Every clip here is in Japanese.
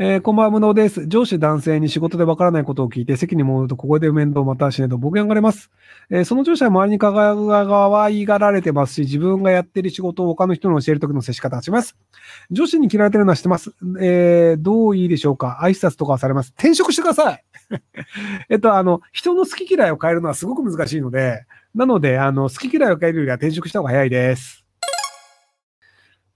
えー、こんばんは、無能です。上司男性に仕事でわからないことを聞いて、席に戻ると、ここで面倒またしないと暴言がれます。えー、その上司は周りに輝かわいがられてますし、自分がやってる仕事を他の人に教えるときの接し方がします。上司に嫌われてるのは知ってます。えー、どういいでしょうか？挨拶とかはされます。転職してください えっと、あの、人の好き嫌いを変えるのはすごく難しいので、なので、あの、好き嫌いを変えるよりは転職した方が早いです。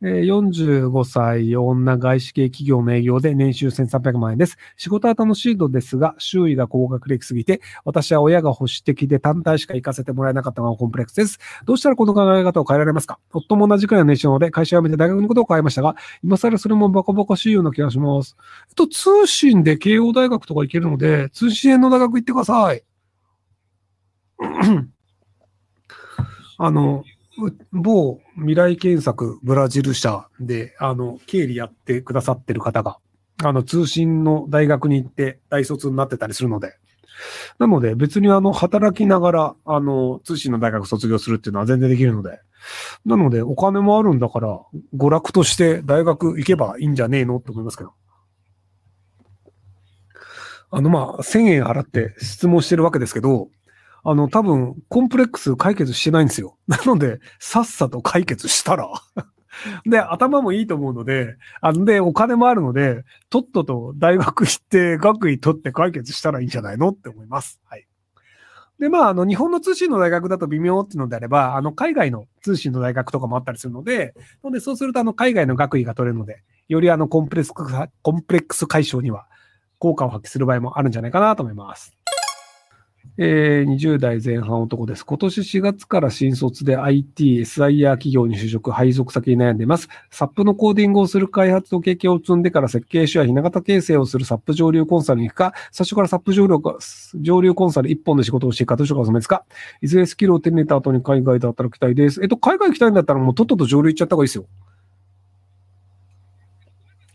45歳女外資系企業の営業で年収1300万円です。仕事は楽しいのですが、周囲が高学歴すぎて、私は親が保守的で単体しか行かせてもらえなかったのがコンプレックスです。どうしたらこの考え方を変えられますか？夫も同じくらいの年収なので、会社辞めて大学のことを変えましたが、今更それもバカバカしいような気がします。えっと、通信で慶応大学とか行けるので、通信の大学行ってください。あの、某未来検索ブラジル社で、あの、経理やってくださってる方が、あの、通信の大学に行って大卒になってたりするので、なので別にあの、働きながら、あの、通信の大学卒業するっていうのは全然できるので、なのでお金もあるんだから、娯楽として大学行けばいいんじゃねえのって思いますけど。あの、まあ、1000円払って質問してるわけですけど、あの、多分、コンプレックス解決してないんですよ。なので、さっさと解決したら で、頭もいいと思うので、あので、お金もあるので、とっとと大学行って学位取って解決したらいいんじゃないのって思います。はい。で、まあ、あの、日本の通信の大学だと微妙っていうのであれば、あの、海外の通信の大学とかもあったりするので、ので、そうすると、あの、海外の学位が取れるので、よりあの、コンプレックス、コンプレックス解消には効果を発揮する場合もあるんじゃないかなと思います。えー、20代前半男です。今年4月から新卒で IT、SIR 企業に就職、配属先に悩んでいます。SAP のコーディングをする開発の経験を積んでから設計書やひな形形成をする SAP 上流コンサルに行くか、最初から SAP 上流上流コンサル一本で仕事をしていくか、どうしようかおすすめですかいずれスキルを手に入れた後に海外で働きたいです。えっと、海外行きたいんだったらもうとっとと上流行っちゃった方がいいですよ。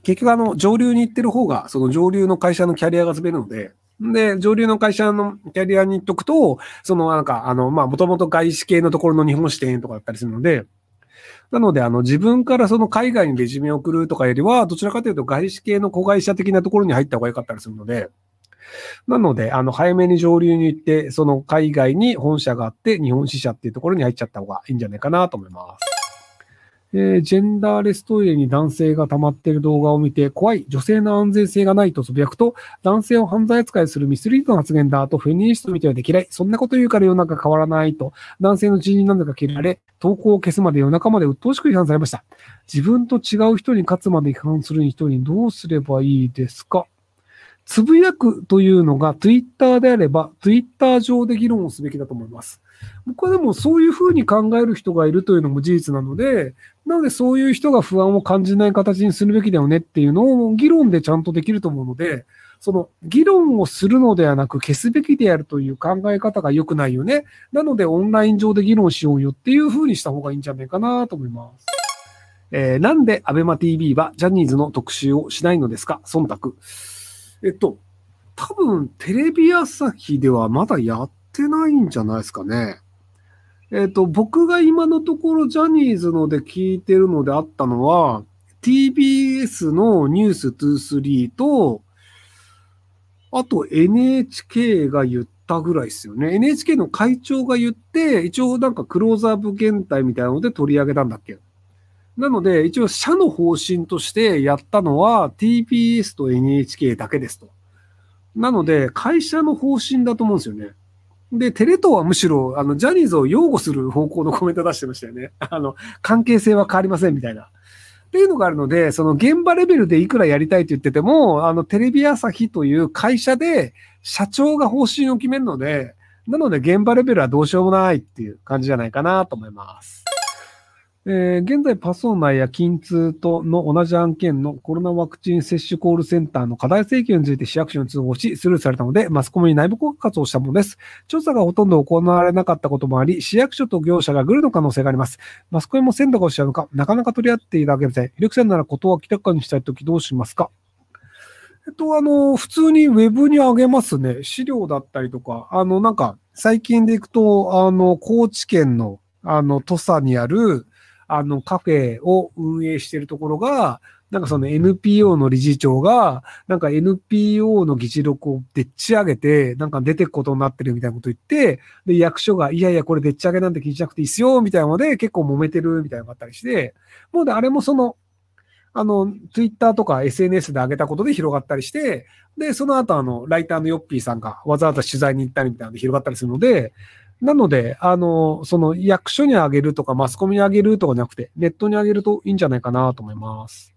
結局あの、上流に行ってる方が、その上流の会社のキャリアが積めるので、で、上流の会社のキャリアに行っとくと、そのなんか、あの、まあ、もともと外資系のところの日本支店とかだったりするので、なので、あの、自分からその海外にレジュメを送るとかよりは、どちらかというと外資系の子会社的なところに入った方が良かったりするので、なので、あの、早めに上流に行って、その海外に本社があって、日本支社っていうところに入っちゃった方がいいんじゃないかなと思います。えー、ジェンダーレストイレに男性が溜まっている動画を見て、怖い、女性の安全性がないとつぶやくと、男性を犯罪扱いするミスリードの発言だと、フェミニストみたいで嫌い、そんなこと言うから世の中変わらないと、男性の人員なんだか嫌われ、投稿を消すまで夜中まで鬱陶しく批判されました。自分と違う人に勝つまで批判する人にどうすればいいですか？つぶやくというのが Twitter であれば、Twitter 上で議論をすべきだと思います。僕はでもそういうふうに考える人がいるというのも事実なので、なのでそういう人が不安を感じない形にするべきだよねっていうのを議論でちゃんとできると思うので、その議論をするのではなく消すべきであるという考え方が良くないよね。なのでオンライン上で議論しようよっていうふうにした方がいいんじゃないかなと思います。えー、なんで ABEMATV はジャニーズの特集をしないのですか？忖度。えっと、多分テレビ朝日ではまだやってないんじゃないですかね。えっ、と、僕が今のところジャニーズので聞いてるのであったのは、TBS のニュース23と、あと NHK が言ったぐらいですよね。NHK の会長が言って、一応なんかクローズアップ現代みたいなので取り上げたんだっけなので、一応社の方針としてやったのは TBS と NHK だけですと。なので、会社の方針だと思うんですよね。で、テレ東はむしろ、あの、ジャニーズを擁護する方向のコメント出してましたよね。あの、関係性は変わりませんみたいな。っていうのがあるので、その現場レベルでいくらやりたいと言ってても、あの、テレビ朝日という会社で社長が方針を決めるので、なので現場レベルはどうしようもないっていう感じじゃないかなと思います。えー、現在、パソナや筋痛との同じ案件のコロナワクチン接種コールセンターの課題請求について市役所に通報し、スルーされたので、マスコミに内部告発をしたものです。調査がほとんど行われなかったこともあり、市役所と業者がグルの可能性があります。マスコミも鮮度がおっしゃるのか、なかなか取り合っていただけません。力んならことを明らかにしたいときどうしますか？えっと、あの、普通にウェブに上げますね。資料だったりとか、あの、なんか、最近でいくと、あの、高知県の、あの、土佐にある、あの、カフェを運営しているところが、なんかその NPO の理事長が、なんか NPO の議事録をでっち上げて、なんか出てくことになってるみたいなこと言って、で、役所が、いやいや、これでっち上げなんて気にしなくていいっすよ、みたいなので、結構揉めてるみたいなのがあったりして、もうで、あれもその、あの、ツイッターとか SNS で上げたことで広がったりして、で、その後あの、ライターのヨッピーさんがわざわざ取材に行ったりみたいなので広がったりするので、なので、あの、その役所にあげるとかマスコミにあげるとかじゃなくて、ネットにあげるといいんじゃないかなと思います。